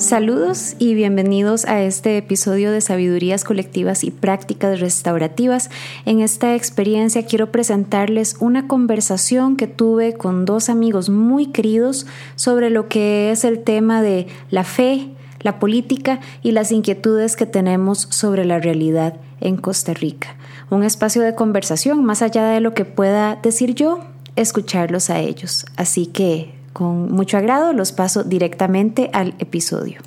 Saludos y bienvenidos a este episodio de Sabidurías Colectivas y Prácticas Restaurativas. En esta experiencia quiero presentarles una conversación que tuve con dos amigos muy queridos sobre lo que es el tema de la fe, la política y las inquietudes que tenemos sobre la realidad en Costa Rica. Un espacio de conversación más allá de lo que pueda decir yo, escucharlos a ellos. Así que con mucho agrado los paso directamente al episodio.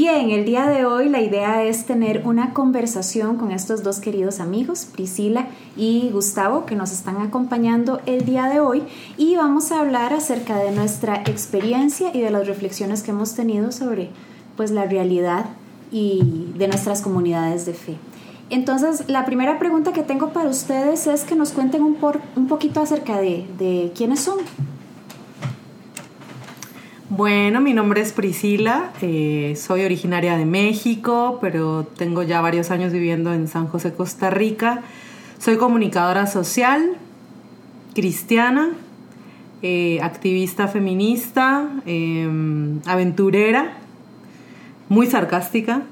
Bien, el día de hoy la idea es tener una conversación con estos dos queridos amigos, Priscila y Gustavo, que nos están acompañando el día de hoy y vamos a hablar acerca de nuestra experiencia y de las reflexiones que hemos tenido sobre pues la realidad y de nuestras comunidades de fe. Entonces, la primera pregunta que tengo para ustedes es que nos cuenten un, por, un poquito acerca de, de quiénes son. Bueno, mi nombre es Priscila, eh, soy originaria de México, pero tengo ya varios años viviendo en San José, Costa Rica. Soy comunicadora social, cristiana, eh, activista feminista, em, aventurera muy sarcástica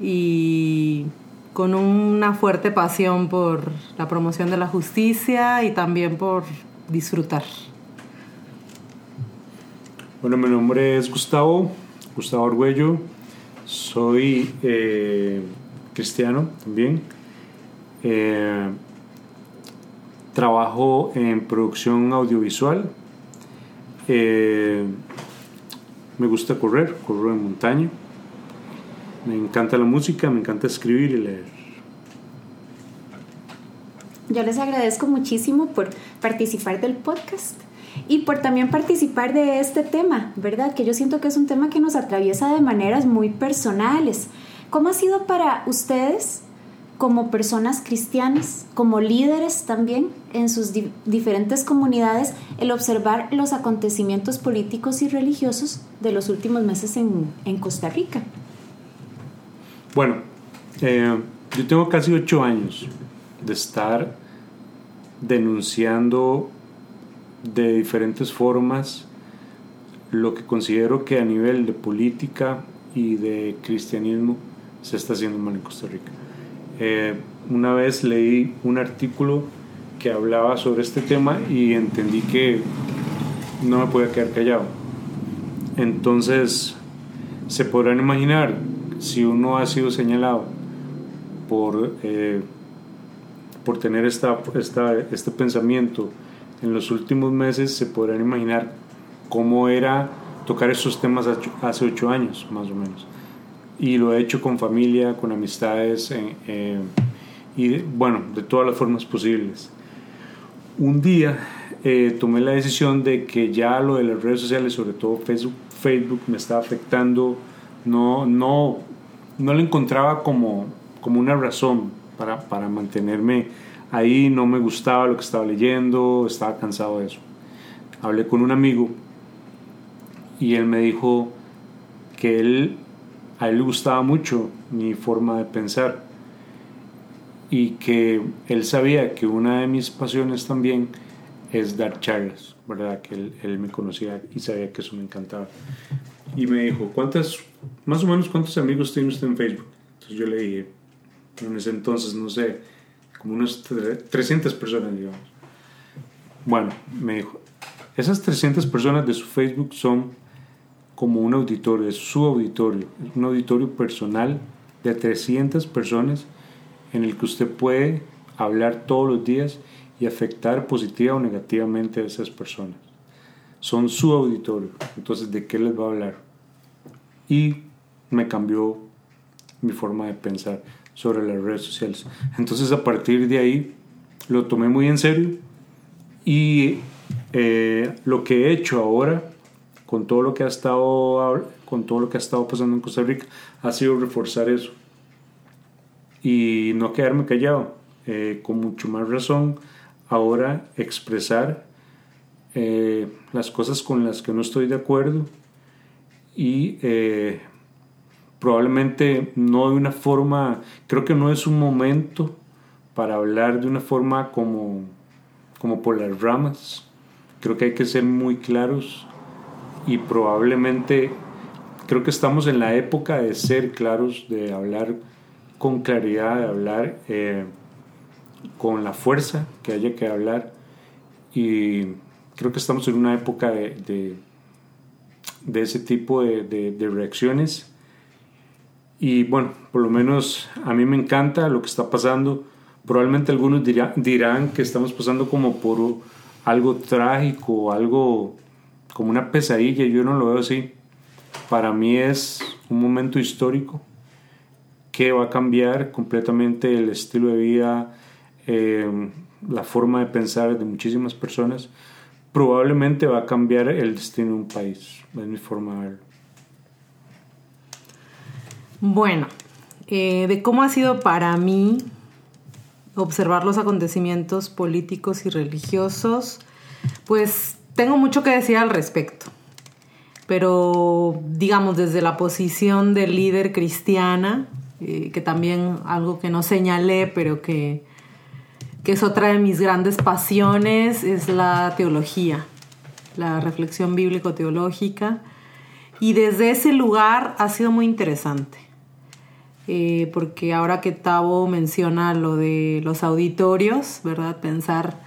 y con una fuerte pasión por la promoción de la justicia y también por disfrutar. Bueno, mi nombre es Gustavo, Gustavo Arguello, soy eh, cristiano también. Eh, trabajo en producción audiovisual. Eh, me gusta correr, corro en montaña. Me encanta la música, me encanta escribir y leer. Yo les agradezco muchísimo por participar del podcast y por también participar de este tema, ¿verdad? Que yo siento que es un tema que nos atraviesa de maneras muy personales. ¿Cómo ha sido para ustedes como personas cristianas, como líderes también en sus diferentes comunidades, el observar los acontecimientos políticos y religiosos de los últimos meses en, Costa Rica? Bueno, eh, yo tengo casi ocho años de estar denunciando de diferentes formas lo que considero que a nivel de política y de cristianismo se está haciendo mal en Costa Rica. Eh, una vez leí un artículo que hablaba sobre este tema y entendí que no me podía quedar callado. Entonces, se podrán imaginar si uno ha sido señalado por, eh, por tener esta, esta, este pensamiento en los últimos meses, se podrán imaginar cómo era tocar esos temas hace ocho años, más o menos. Y lo he hecho con familia, con amistades eh, eh, y, bueno, de todas las formas posibles. Un día tomé la decisión de que ya lo de las redes sociales, sobre todo Facebook, Facebook me estaba afectando, no, no no le encontraba como, como una razón para, para mantenerme ahí, no me gustaba lo que estaba leyendo, estaba cansado de eso. Hablé con un amigo y él me dijo que él, a él le gustaba mucho mi forma de pensar y que él sabía que una de mis pasiones también es dar charlas, ¿verdad? Que él, me conocía y sabía que eso me encantaba y me dijo, ¿cuántas, más o menos cuántos amigos tiene usted en Facebook? Entonces yo le dije, en ese entonces, no sé, como unas 300 personas, digamos. Bueno, me dijo, esas 300 personas de su Facebook son como un auditorio, es su auditorio, un auditorio personal de 300 personas en el que usted puede hablar todos los días y afectar positiva o negativamente a esas personas son su auditorio. Entonces, ¿de qué les va a hablar? Y me cambió mi forma de pensar sobre las redes sociales. Entonces, a partir de ahí, lo tomé muy en serio y eh, lo que he hecho ahora con todo lo que ha estado con todo lo que ha estado pasando en Costa Rica ha sido reforzar eso y no quedarme callado eh, con mucho más razón ahora expresar eh, las cosas con las que no estoy de acuerdo y eh, probablemente no de una forma, creo que no es un momento para hablar de una forma como, como por las ramas. Creo que hay que ser muy claros y probablemente creo que estamos en la época de ser claros, de hablar con claridad, de hablar eh, con la fuerza que haya que hablar. Y creo que estamos en una época de, de, ese tipo de, de, reacciones. Y bueno, por lo menos a mí me encanta lo que está pasando. Probablemente algunos dirán que estamos pasando como por algo trágico, algo como una pesadilla. Yo no lo veo así. Para mí es un momento histórico que va a cambiar completamente el estilo de vida, eh, la forma de pensar de muchísimas personas. Probablemente va a cambiar el destino de un país. Es mi forma. Bueno, eh, de cómo ha sido para mí observar los acontecimientos políticos y religiosos, pues tengo mucho que decir al respecto. Pero digamos desde la posición de líder cristiana, eh, que también algo que no señalé, pero que, que es otra de mis grandes pasiones, es la teología, la reflexión bíblico-teológica. Y desde ese lugar ha sido muy interesante. Eh, porque ahora que Tavo menciona lo de los auditorios, ¿verdad? Pensar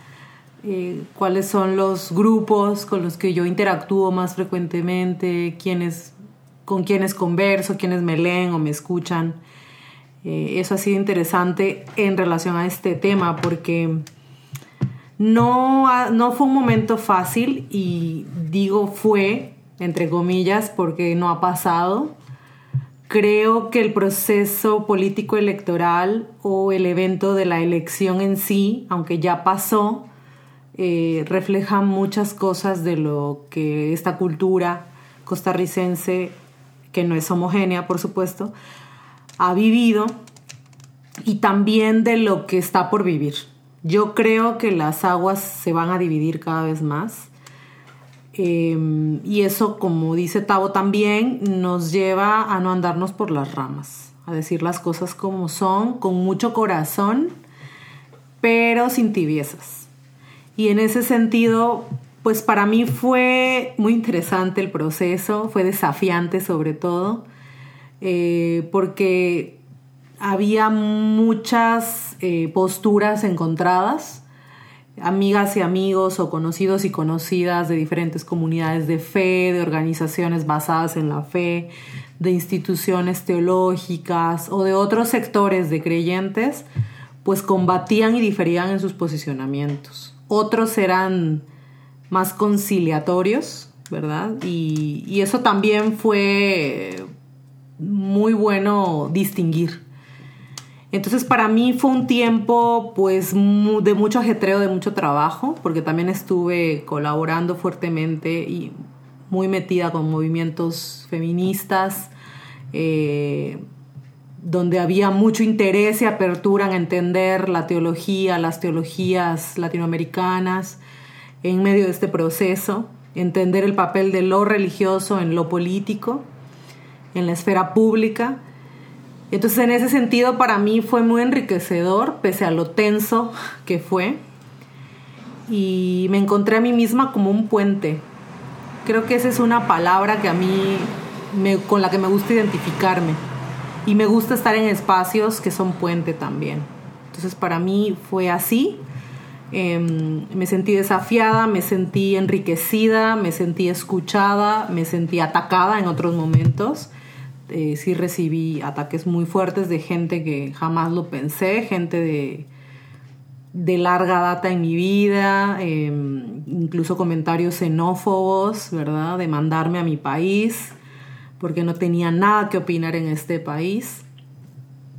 eh, cuáles son los grupos con los que yo interactúo más frecuentemente, con quiénes converso, quiénes me leen o me escuchan. Eh, eso ha sido interesante en relación a este tema porque no, no fue un momento fácil y digo fue, entre comillas, porque no ha pasado. Creo que el proceso político electoral o el evento de la elección en sí, aunque ya pasó, eh, refleja muchas cosas de lo que esta cultura costarricense, que no es homogénea, por supuesto, ha vivido y también de lo que está por vivir. Yo creo que las aguas se van a dividir cada vez más Em, y eso, como dice Tavo también, nos lleva a no andarnos por las ramas, a decir las cosas como son, con mucho corazón, pero sin tibiezas. Y en ese sentido, pues para mí fue muy interesante el proceso, fue desafiante sobre todo, eh, porque había muchas eh, posturas encontradas amigas y amigos o conocidos y conocidas de diferentes comunidades de fe, de organizaciones basadas en la fe, de instituciones teológicas o de otros sectores de creyentes, pues combatían y diferían en sus posicionamientos. Otros eran más conciliatorios, ¿verdad? Y, y eso también fue muy bueno distinguir. Entonces para mí fue un tiempo pues de mucho ajetreo, de mucho trabajo, porque también estuve colaborando fuertemente y muy metida con movimientos feministas, eh, donde había mucho interés y apertura en entender la teología, las teologías latinoamericanas en medio de este proceso, entender el papel de lo religioso en lo político, en la esfera pública entonces en ese sentido para mí fue muy enriquecedor, pese a lo tenso que fue. Y me encontré a mí misma como un puente. Creo que esa es una palabra que a mí me, con la que me gusta identificarme. Y me gusta estar en espacios que son puente también. Entonces para mí fue así. Em, me sentí desafiada, me sentí enriquecida, me sentí escuchada, me sentí atacada en otros momentos eh, sí recibí ataques muy fuertes de gente que jamás lo pensé, gente de, larga data en mi vida, em, incluso comentarios xenófobos, ¿verdad? De mandarme a mi país, porque no tenía nada que opinar en este país,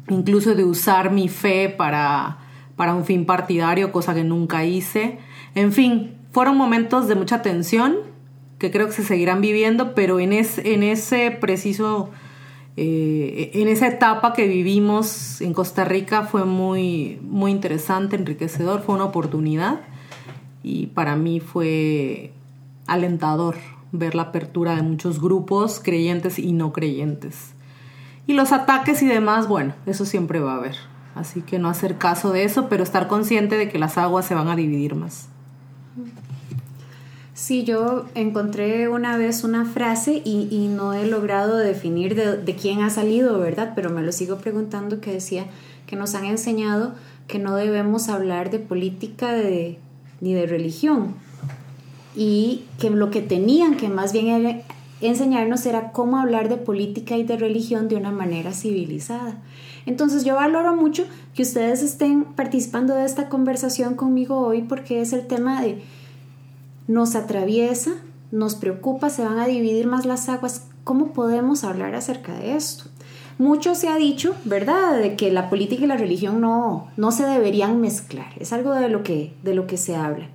incluso de usar mi fe para, para un fin partidario, cosa que nunca hice. En fin, fueron momentos de mucha tensión que creo que se seguirán viviendo, pero en, en ese preciso eh, en esa etapa que vivimos en Costa Rica fue muy, muy interesante, enriquecedor, fue una oportunidad y para mí fue alentador ver la apertura de muchos grupos creyentes y no creyentes. Y los ataques y demás, bueno, eso siempre va a haber. Así que no hacer caso de eso, pero estar consciente de que las aguas se van a dividir más. Sí, yo encontré una vez una frase y, no he logrado definir de, quién ha salido, ¿verdad? Pero me lo sigo preguntando que decía que nos han enseñado que no debemos hablar de política ni de religión y que lo que tenían que más bien enseñarnos era cómo hablar de política y de religión de una manera civilizada. Entonces yo valoro mucho que ustedes estén participando de esta conversación conmigo hoy porque es el tema de nos atraviesa, nos preocupa, se van a dividir más las aguas. ¿Cómo podemos hablar acerca de esto? Mucho se ha dicho, ¿verdad?, de que la política y la religión no, no se deberían mezclar. Es algo de lo que, de lo que se habla.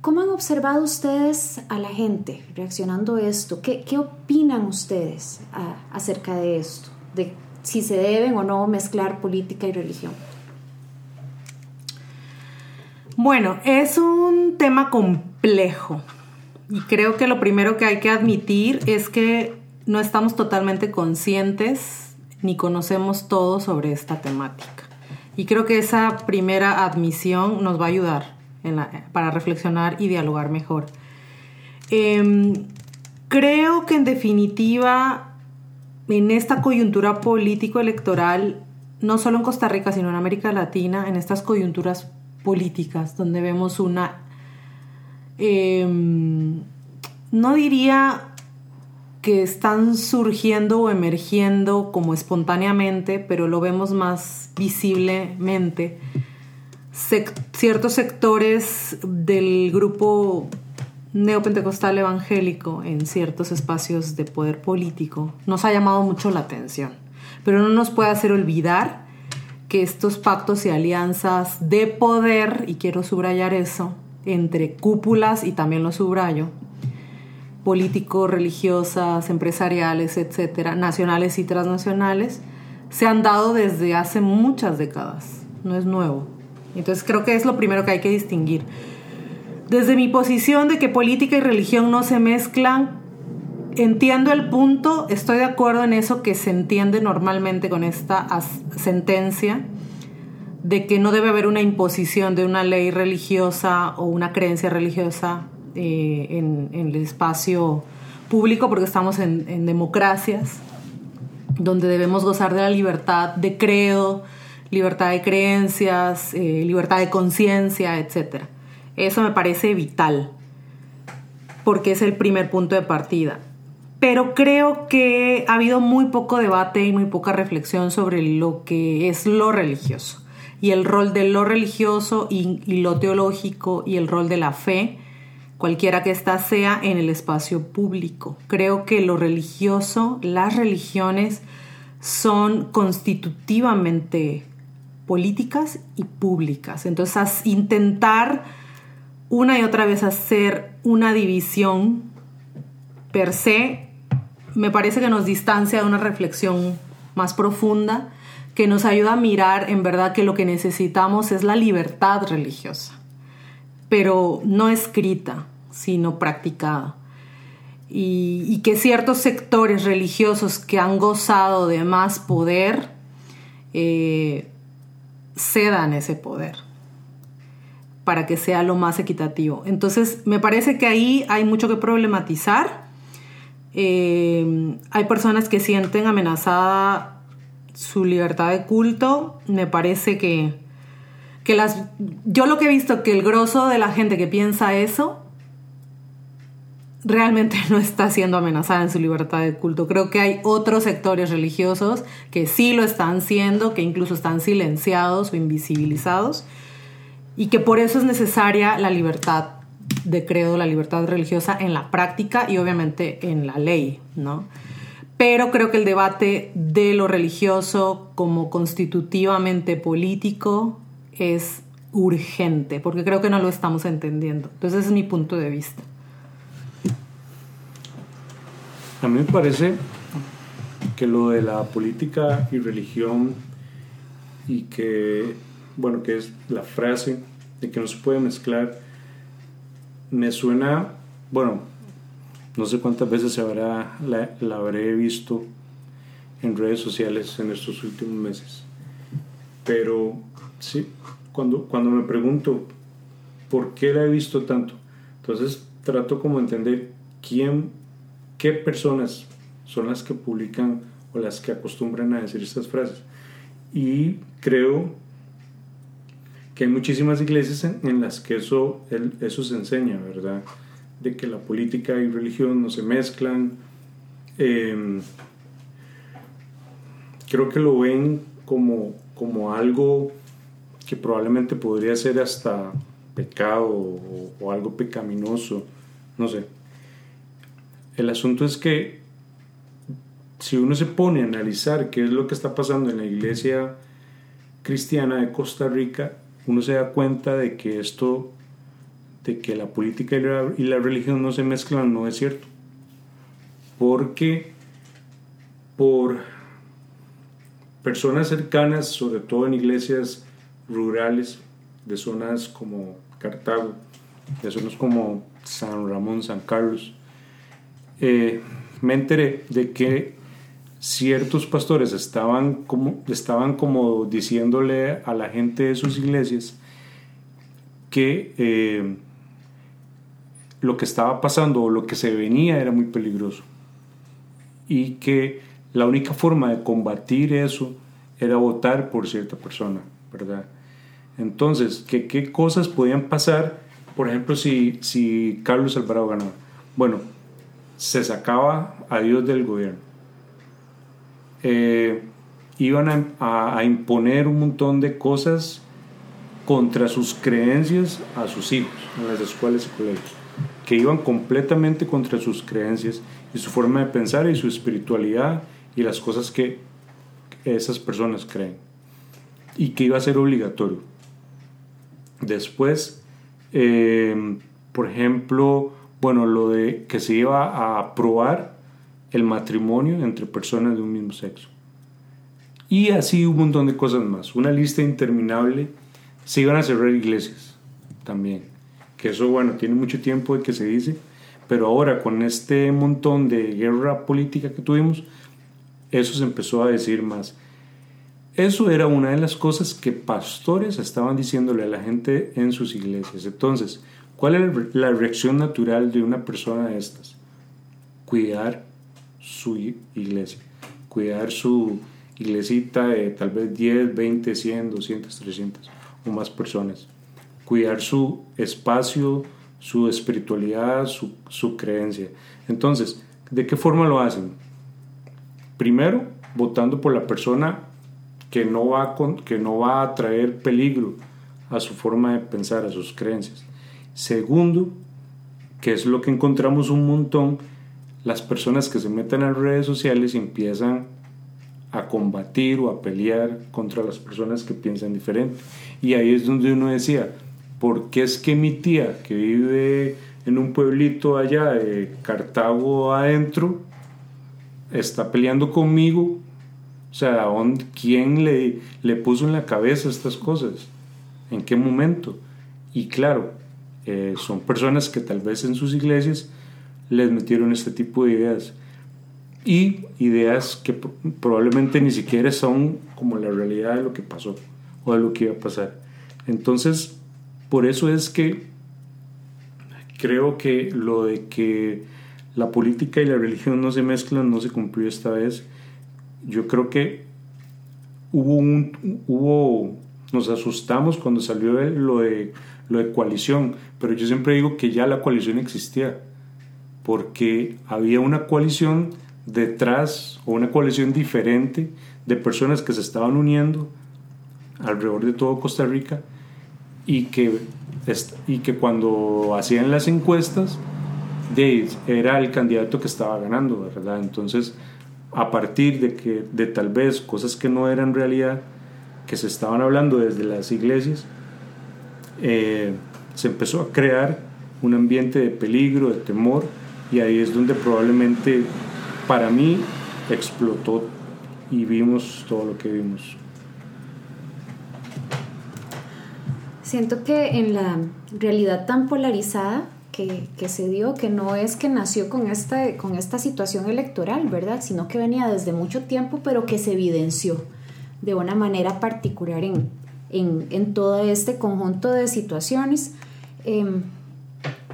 ¿Cómo han observado ustedes a la gente reaccionando a esto? ¿Qué, qué opinan ustedes acerca de esto? De si se deben o no mezclar política y religión. Bueno, es un tema complejo y creo que lo primero que hay que admitir es que no estamos totalmente conscientes ni conocemos todo sobre esta temática. Y creo que esa primera admisión nos va a ayudar para reflexionar y dialogar mejor. Em, creo que en definitiva en esta coyuntura político-electoral, no solo en Costa Rica, sino en América Latina, en estas coyunturas políticas, donde vemos una, em, no diría que están surgiendo o emergiendo como espontáneamente, pero lo vemos más visiblemente, ciertos sectores del grupo neopentecostal evangélico en ciertos espacios de poder político nos ha llamado mucho la atención. Pero no nos puede hacer olvidar que estos pactos y alianzas de poder, y quiero subrayar eso, entre cúpulas, y también lo subrayo, políticos, religiosas, empresariales, etcétera, nacionales y transnacionales, se han dado desde hace muchas décadas. No es nuevo. Entonces creo que es lo primero que hay que distinguir. Desde mi posición de que política y religión no se mezclan, entiendo el punto, estoy de acuerdo en eso que se entiende normalmente con esta sentencia, de que no debe haber una imposición de una ley religiosa o una creencia religiosa eh, en, el espacio público, porque estamos en, democracias, donde debemos gozar de la libertad de credo, libertad de creencias, eh, libertad de conciencia, etcétera. Eso me parece vital, porque es el primer punto de partida. Pero creo que ha habido muy poco debate y muy poca reflexión sobre lo que es lo religioso y el rol de lo religioso y, lo teológico y el rol de la fe, cualquiera que ésta sea en el espacio público. Creo que lo religioso, las religiones son constitutivamente políticas y públicas. Entonces, intentar una y otra vez hacer una división per se, me parece que nos distancia de una reflexión más profunda que nos ayuda a mirar en verdad que lo que necesitamos es la libertad religiosa, pero no escrita, sino practicada. Y, que ciertos sectores religiosos que han gozado de más poder eh, cedan ese poder para que sea lo más equitativo. Entonces, me parece que ahí hay mucho que problematizar. Eh, hay personas que sienten amenazada su libertad de culto. Me parece que, que las... Yo lo que he visto que el grosso de la gente que piensa eso realmente no está siendo amenazada en su libertad de culto. Creo que hay otros sectores religiosos que sí lo están siendo, que incluso están silenciados o invisibilizados y que por eso es necesaria la libertad de credo, la libertad religiosa en la práctica y obviamente en la ley, ¿no? Pero creo que el debate de lo religioso como constitutivamente político es urgente, porque creo que no lo estamos entendiendo. Entonces ese es mi punto de vista. A mí me parece que lo de la política y religión y que bueno, que es la frase de que no se puede mezclar, me suena, bueno, no sé cuántas veces se habrá, la, habré visto en redes sociales en estos últimos meses. pero sí, cuando, cuando me pregunto por qué la he visto tanto, entonces trato como entender quién, qué personas son las que publican o las que acostumbran a decir estas frases. Y creo que hay muchísimas iglesias en, las que eso, eso se enseña, ¿verdad? De que la política y religión no se mezclan. Em, creo que lo ven como, como algo que probablemente podría ser hasta pecado o, o algo pecaminoso, no sé. El asunto es que si uno se pone a analizar qué es lo que está pasando en la iglesia cristiana de Costa Rica, uno se da cuenta de que esto, de que la política y la, religión no se mezclan, no es cierto. Porque por personas cercanas, sobre todo en iglesias rurales, de zonas como Cartago, de zonas como San Ramón, San Carlos, eh, me enteré de que ciertos pastores estaban como, estaban como diciéndole a la gente de sus iglesias que eh, lo que estaba pasando o lo que se venía era muy peligroso y que la única forma de combatir eso era votar por cierta persona, ¿verdad? Entonces, ¿qué, qué cosas podían pasar, por ejemplo, si, si Carlos Alvarado ganaba? Bueno, se sacaba a Dios del gobierno eh, iban a, imponer un montón de cosas contra sus creencias a sus hijos en las escuelas y colegios, que iban completamente contra sus creencias y su forma de pensar y su espiritualidad y las cosas que esas personas creen, y que iba a ser obligatorio. Después, eh, por ejemplo, bueno, lo de que se iba a aprobar el matrimonio entre personas de un mismo sexo. Y así un montón de cosas más, una lista interminable. Se iban a cerrar iglesias también, que eso bueno, tiene mucho tiempo de que se dice, pero ahora con este montón de guerra política que tuvimos, eso se empezó a decir más. Eso era una de las cosas que pastores estaban diciéndole a la gente en sus iglesias. Entonces, ¿cuál es la reacción natural de una persona de estas? Cuidar su iglesia, cuidar su iglesita de tal vez 10, 20, 100, 200, 300 o más personas, cuidar su espacio, su espiritualidad, su, su creencia. Entonces, ¿de qué forma lo hacen? Primero, votando por la persona que no va, con, que no va a traer peligro a su forma de pensar, a sus creencias. Segundo, que es lo que encontramos un montón, las personas que se meten a redes sociales empiezan a combatir o a pelear contra las personas que piensan diferente. Y ahí es donde uno decía, ¿por qué es que mi tía que vive en un pueblito allá de Cartago adentro está peleando conmigo? O sea, ¿quién le, le puso en la cabeza estas cosas? ¿En qué momento? Y claro, eh, son personas que tal vez en sus iglesias les metieron este tipo de ideas. Y ideas que probablemente ni siquiera son como la realidad de lo que pasó o de lo que iba a pasar. Entonces, por eso es que creo que lo de que la política y la religión no se mezclan no se cumplió esta vez. Yo creo que hubo un hubo nos asustamos cuando salió lo de lo de coalición, pero yo siempre digo que ya la coalición existía porque había una coalición detrás o una coalición diferente de personas que se estaban uniendo alrededor de todo Costa Rica y que, y que cuando hacían las encuestas de, era el candidato que estaba ganando, ¿verdad? Entonces, a partir de que de tal vez cosas que no eran realidad, que se estaban hablando desde las iglesias, eh, se empezó a crear un ambiente de peligro, de temor, y ahí es donde probablemente para mí explotó y vimos todo lo que vimos. Siento que en la realidad tan polarizada que, que, se dio, que no es que nació con esta, con esta situación electoral, ¿verdad? Sino que venía desde mucho tiempo, pero que se evidenció. de una manera particular en, en, todo este conjunto de situaciones. Em,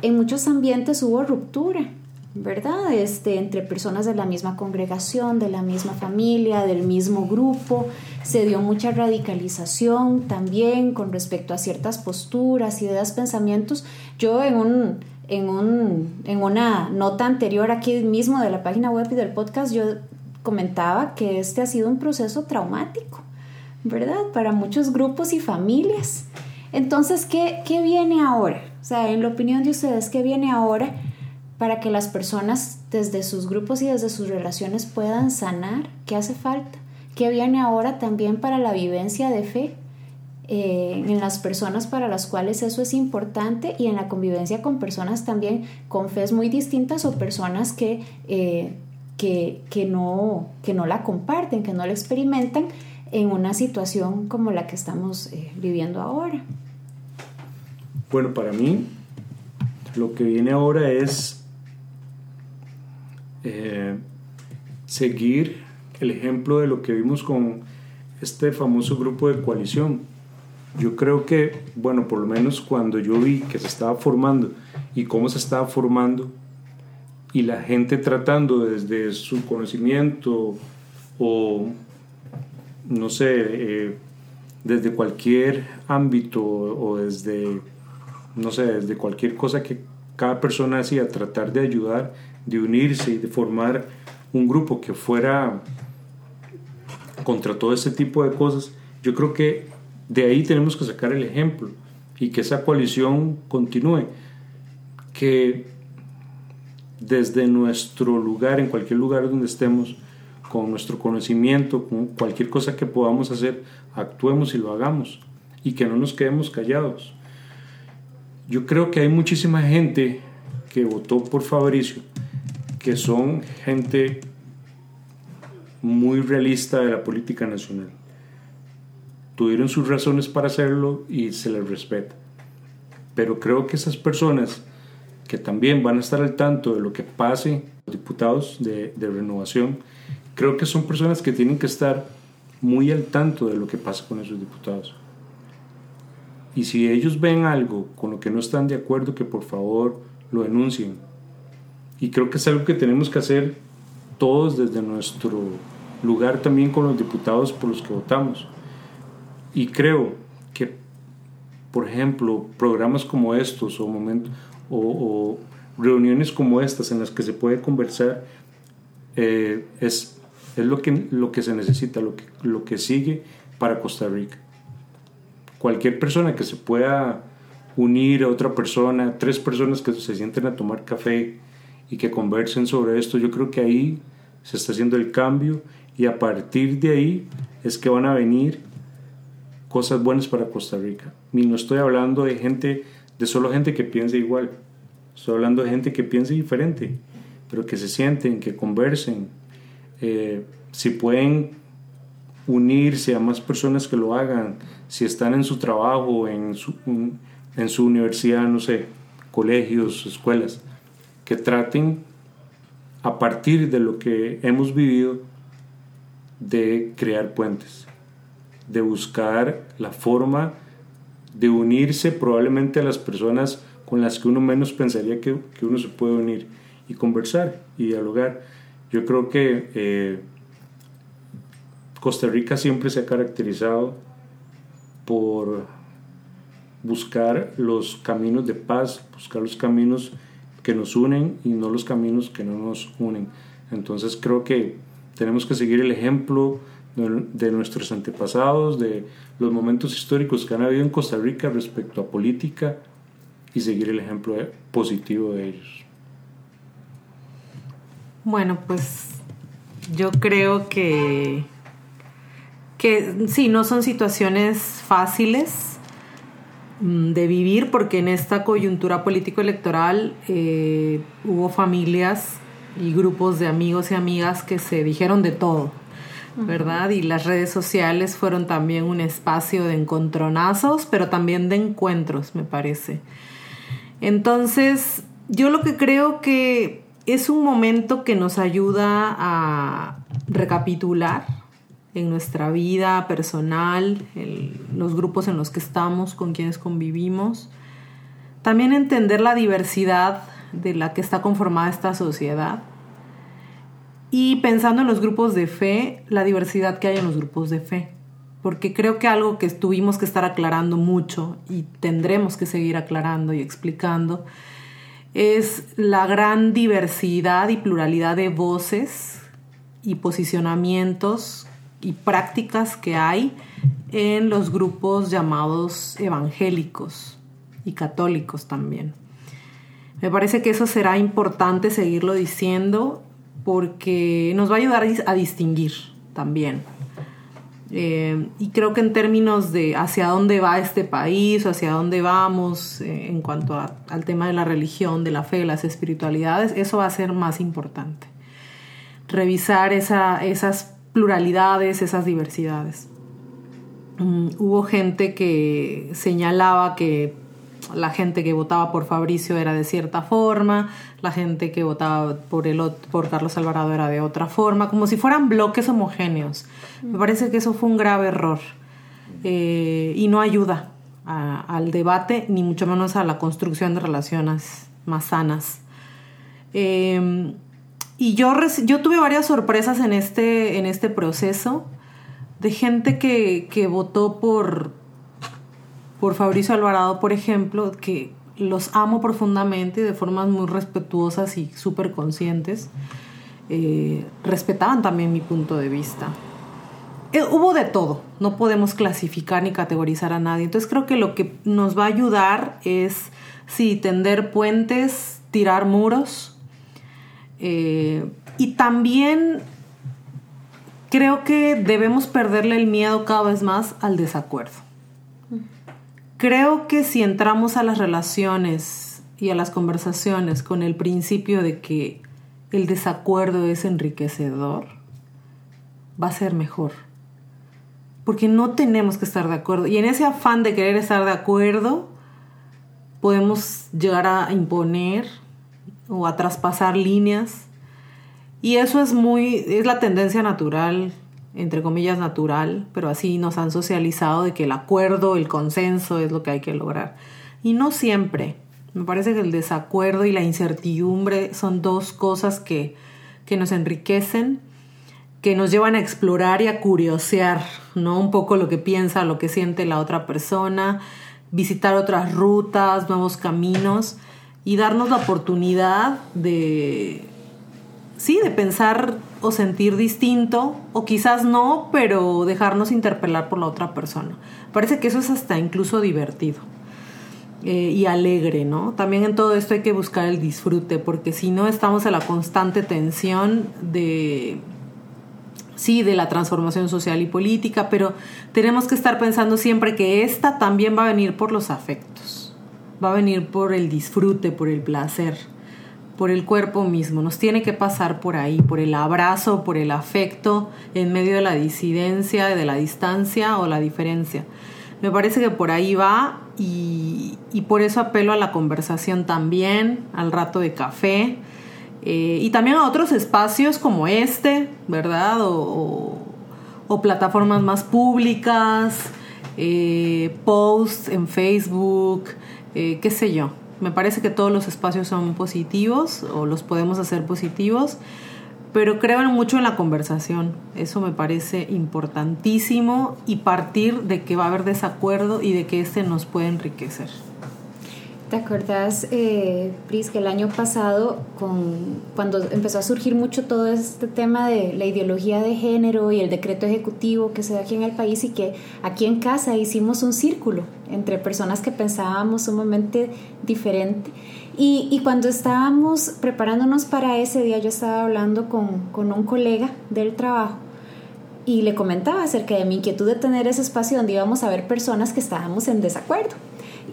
en muchos ambientes hubo ruptura, ¿verdad? Este, entre personas de la misma congregación, de la misma familia, del mismo grupo. Se dio mucha radicalización también con respecto a ciertas posturas, ideas, pensamientos. Yo en un, en, un, en una nota anterior aquí mismo de la página web y del podcast, yo comentaba que este ha sido un proceso traumático, ¿verdad? Para muchos grupos y familias. Entonces, ¿qué, qué viene ahora? O sea, en la opinión de ustedes, ¿qué viene ahora para que las personas desde sus grupos y desde sus relaciones puedan sanar? ¿Qué hace falta? ¿Qué viene ahora también para la vivencia de fe? Eh, en las personas para las cuales eso es importante y en la convivencia con personas también con fe muy distintas o personas que eh, que, no, que no la comparten, que no la experimentan en una situación como la que estamos eh, viviendo ahora. Bueno, para mí lo que viene ahora es eh, seguir el ejemplo de lo que vimos con este famoso grupo de coalición. Yo creo que, bueno, por lo menos cuando yo vi que se estaba formando y cómo se estaba formando, y la gente tratando desde su conocimiento o, no sé, eh, desde cualquier ámbito o desde, no sé, desde cualquier cosa que cada persona hacía, tratar de ayudar, de unirse y de formar un grupo que fuera contra todo ese tipo de cosas, yo creo que de ahí tenemos que sacar el ejemplo y que esa coalición continúe. Que desde nuestro lugar, en cualquier lugar donde estemos, con nuestro conocimiento, con cualquier cosa que podamos hacer, actuemos y lo hagamos y que no nos quedemos callados. Yo creo que hay muchísima gente que votó por Fabricio, que son gente muy realista de la política nacional. Tuvieron sus razones para hacerlo y se les respeta. Pero creo que esas personas que también van a estar al tanto de lo que pase los diputados de, de renovación, creo que son personas que tienen que estar muy al tanto de lo que pasa con esos diputados. Y si ellos ven algo con lo que no están de acuerdo, que por favor lo denuncien. Y creo que es algo que tenemos que hacer todos desde nuestro lugar también con los diputados por los que votamos. Y creo que, por ejemplo, programas como estos o, momentos, o, reuniones como estas en las que se puede conversar eh, es, es lo, que, lo que se necesita, lo que, lo que sigue para Costa Rica. Cualquier persona que se pueda unir a otra persona, tres personas que se sienten a tomar café y que conversen sobre esto, yo creo que ahí se está haciendo el cambio y a partir de ahí es que van a venir cosas buenas para Costa Rica. Y no estoy hablando de gente de solo gente que piense igual. Estoy hablando de gente que piense diferente, pero que se sienten, que conversen. Eh, si pueden unirse a más personas que lo hagan, si están en su trabajo, en su, en su universidad, no sé, colegios, escuelas, que traten a partir de lo que hemos vivido de crear puentes, de buscar la forma de unirse probablemente a las personas con las que uno menos pensaría que, que uno se puede unir y conversar y dialogar. Yo creo que eh, Costa Rica siempre se ha caracterizado por buscar los caminos de paz, buscar los caminos que nos unen y no los caminos que no nos unen. Entonces creo que tenemos que seguir el ejemplo de nuestros antepasados, de los momentos históricos que han habido en Costa Rica respecto a política y seguir el ejemplo positivo de ellos. Bueno, pues yo creo que, que sí, no son situaciones fáciles de vivir porque en esta coyuntura político-electoral eh, hubo familias y grupos de amigos y amigas que se dijeron de todo ¿verdad? Y las redes sociales fueron también un espacio de encontronazos, pero también de encuentros, me parece. Entonces, yo lo que creo que es un momento que nos ayuda a recapitular en nuestra vida personal, los grupos en los que estamos, con quienes convivimos. También entender la diversidad de la que está conformada esta sociedad. Y pensando en los grupos de fe, la diversidad que hay en los grupos de fe. Porque creo que algo que tuvimos que estar aclarando mucho y tendremos que seguir aclarando y explicando es la gran diversidad y pluralidad de voces y posicionamientos y prácticas que hay en los grupos llamados evangélicos y católicos también. Me parece que eso será importante seguirlo diciendo porque nos va a ayudar a distinguir también. Eh, y creo que en términos de hacia dónde va este país o hacia dónde vamos eh, en cuanto al tema de la religión, de la fe, de las espiritualidades, eso va a ser más importante. Revisar esas pluralidades, esas diversidades. Mm, hubo gente que señalaba que la gente que votaba por Fabricio era de cierta forma, la gente que votaba por, el, por Carlos Alvarado era de otra forma, como si fueran bloques homogéneos. Me parece que eso fue un grave error eh, y no ayuda al debate, ni mucho menos a la construcción de relaciones más sanas. Em, y yo, yo tuve varias sorpresas en este, en este proceso de gente que, que votó por, por Fabricio Alvarado, por ejemplo, que los amo profundamente de formas muy respetuosas y súper conscientes, eh, respetaban también mi punto de vista. Eh, hubo de todo, no podemos clasificar ni categorizar a nadie. Entonces creo que lo que nos va a ayudar es, sí, tender puentes, tirar muros eh, y también creo que debemos perderle el miedo cada vez más al desacuerdo. Creo que si entramos a las relaciones y a las conversaciones con el principio de que el desacuerdo es enriquecedor, va a ser mejor. Porque no tenemos que estar de acuerdo. Y en ese afán de querer estar de acuerdo, podemos llegar a imponer o a traspasar líneas. Y eso es muy, es la tendencia natural entre comillas, natural, pero así nos han socializado de que el acuerdo, el consenso es lo que hay que lograr. Y no siempre. Me parece que el desacuerdo y la incertidumbre son dos cosas que, que nos enriquecen, que nos llevan a explorar y a curiosear, ¿no? Un poco lo que piensa, lo que siente la otra persona, visitar otras rutas, nuevos caminos y darnos la oportunidad de, sí, de pensar o sentir distinto, o quizás no, pero dejarnos interpelar por la otra persona. Parece que eso es hasta incluso divertido eh, y alegre, ¿no? También en todo esto hay que buscar el disfrute, porque si no estamos en la constante tensión de, sí, de la transformación social y política, pero tenemos que estar pensando siempre que esta también va a venir por los afectos, va a venir por el disfrute, por el placer por el cuerpo mismo, nos tiene que pasar por ahí, por el abrazo, por el afecto, en medio de la disidencia, de la distancia o la diferencia. Me parece que por ahí va y, por eso apelo a la conversación también, al rato de café eh, y también a otros espacios como este, ¿verdad? O, plataformas más públicas, eh, posts en Facebook, eh, qué sé yo. Me parece que todos los espacios son positivos o los podemos hacer positivos, pero creo mucho en la conversación. Eso me parece importantísimo y partir de que va a haber desacuerdo y de que este nos puede enriquecer. ¿Te acordás, eh, Pris, que el año pasado, con, cuando empezó a surgir mucho todo este tema de la ideología de género y el decreto ejecutivo que se da aquí en el país y que aquí en casa hicimos un círculo entre personas que pensábamos sumamente diferente? Y, y cuando estábamos preparándonos para ese día, yo estaba hablando con, con un colega del trabajo y le comentaba acerca de mi inquietud de tener ese espacio donde íbamos a ver personas que estábamos en desacuerdo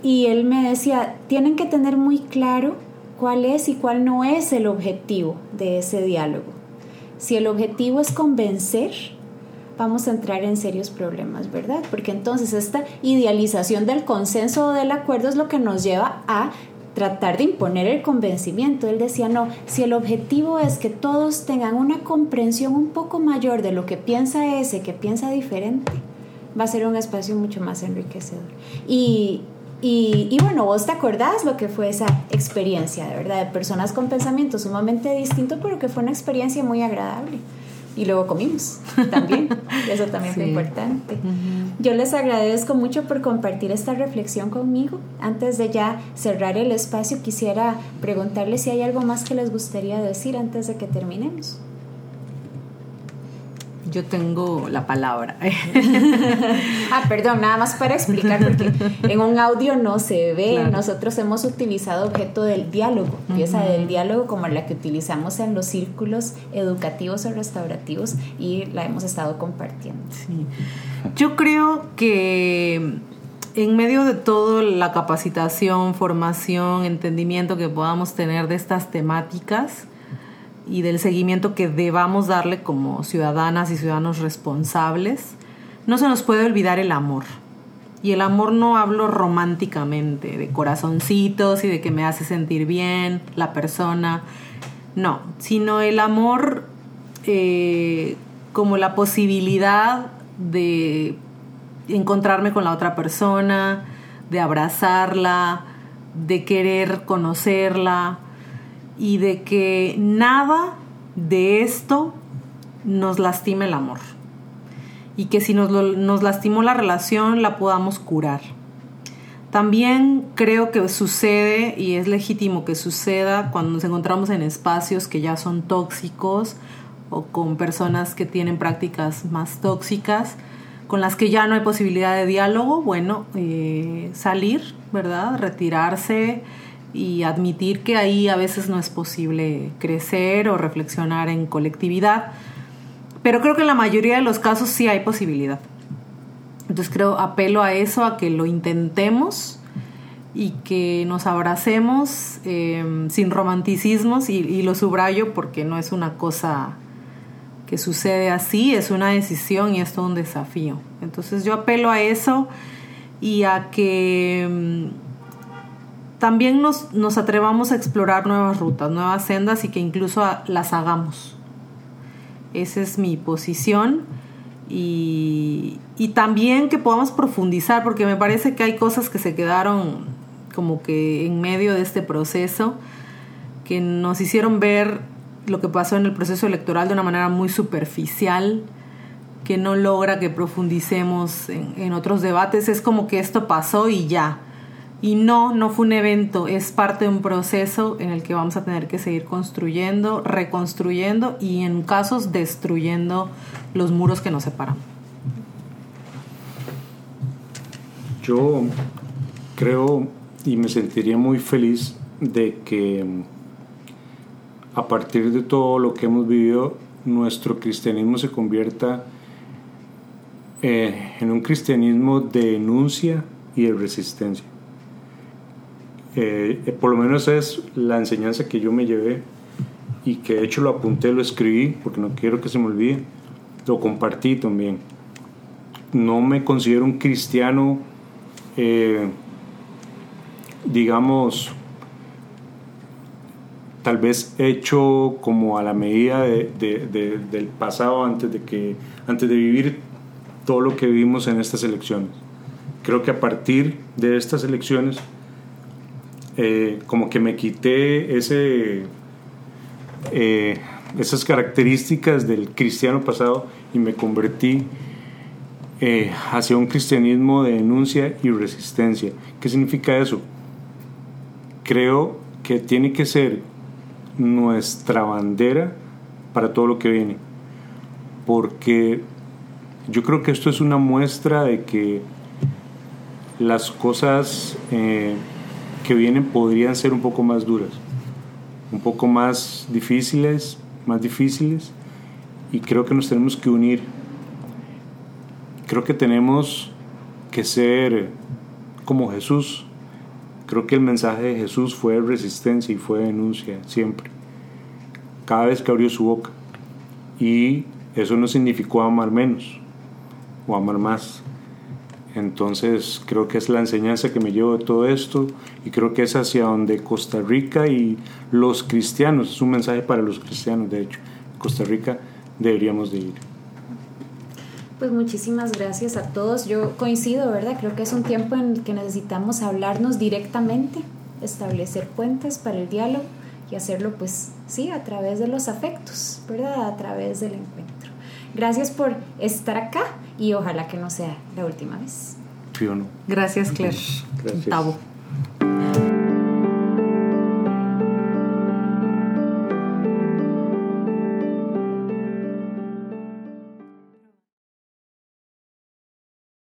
y él me decía, tienen que tener muy claro cuál es y cuál no es el objetivo de ese diálogo. Si el objetivo es convencer, vamos a entrar en serios problemas, ¿verdad? Porque entonces esta idealización del consenso o del acuerdo es lo que nos lleva a tratar de imponer el convencimiento. Él decía, no, si el objetivo es que todos tengan una comprensión un poco mayor de lo que piensa ese, que piensa diferente, va a ser un espacio mucho más enriquecedor. Y, y, bueno, vos te acordás lo que fue esa experiencia, de verdad, de personas con pensamientos sumamente distintos, pero que fue una experiencia muy agradable. Y luego comimos también, eso también fue importante. Yo les agradezco mucho por compartir esta reflexión conmigo. Antes de ya cerrar el espacio, quisiera preguntarles si hay algo más que les gustaría decir antes de que terminemos. Yo tengo la palabra. ah, perdón, nada más para explicar, porque en un audio no se ve. Nosotros hemos utilizado objeto del diálogo, pieza del diálogo como la que utilizamos en los círculos educativos o restaurativos y la hemos estado compartiendo. Yo creo que en medio de todo la capacitación, formación, entendimiento que podamos tener de estas temáticas, y del seguimiento que debamos darle como ciudadanas y ciudadanos responsables, no se nos puede olvidar el amor. Y el amor no hablo románticamente, de corazoncitos y de que me hace sentir bien la persona, no, sino el amor eh, como la posibilidad de encontrarme con la otra persona, de abrazarla, de querer conocerla, y de que nada de esto nos lastime el amor y que si nos, nos lastimó la relación la podamos curar. También creo que sucede y es legítimo que suceda cuando nos encontramos en espacios que ya son tóxicos o con personas que tienen prácticas más tóxicas, con las que ya no hay posibilidad de diálogo, bueno, eh, salir, ¿verdad? Retirarse, y admitir que ahí a veces no es posible crecer o reflexionar en colectividad. Pero creo que en la mayoría de los casos sí hay posibilidad. Entonces creo, apelo a eso, a que lo intentemos y que nos abracemos em, sin romanticismos y, lo subrayo porque no es una cosa que sucede así, es una decisión y es todo un desafío. Entonces yo apelo a eso y a que em, también nos, nos atrevamos a explorar nuevas rutas, nuevas sendas y que incluso las hagamos. Esa es mi posición. Y, y, también que podamos profundizar, porque me parece que hay cosas que se quedaron como que en medio de este proceso, que nos hicieron ver lo que pasó en el proceso electoral de una manera muy superficial, que no logra que profundicemos en, en otros debates. Es como que esto pasó y ya y no, no fue un evento, es parte de un proceso en el que vamos a tener que seguir construyendo, reconstruyendo y en casos destruyendo los muros que nos separan. Yo creo y me sentiría muy feliz de que a partir de todo lo que hemos vivido, nuestro cristianismo se convierta eh, en un cristianismo de denuncia y de resistencia eh, por lo menos es la enseñanza que yo me llevé y que de hecho lo apunté, lo escribí, porque no quiero que se me olvide, lo compartí también. No me considero un cristiano, eh, digamos, tal vez hecho como a la medida del pasado antes de, que, antes de vivir todo lo que vivimos en estas elecciones. Creo que a partir de estas elecciones eh, como que me quité ese, eh, esas características del cristiano pasado y me convertí eh, hacia un cristianismo de denuncia y resistencia. ¿Qué significa eso? Creo que tiene que ser nuestra bandera para todo lo que viene. Porque yo creo que esto es una muestra de que las cosas que vienen podrían ser un poco más duras, un poco más difíciles, más difíciles, y creo que nos tenemos que unir. Creo que tenemos que ser como Jesús. Creo que el mensaje de Jesús fue resistencia y fue denuncia, siempre. Cada vez que abrió su boca. Y eso no significó amar menos o amar más. Entonces creo que es la enseñanza que me llevo de todo esto y creo que es hacia donde Costa Rica y los cristianos, es un mensaje para los cristianos de hecho, Costa Rica deberíamos de ir. Pues muchísimas gracias a todos. Yo coincido, ¿verdad? Creo que es un tiempo en el que necesitamos hablarnos directamente, establecer puentes para el diálogo y hacerlo pues sí, a través de los afectos, ¿verdad? A través del encuentro. Gracias por estar acá y ojalá que no sea la última vez. Sí o no. Gracias, Claire. Gracias. Tavo.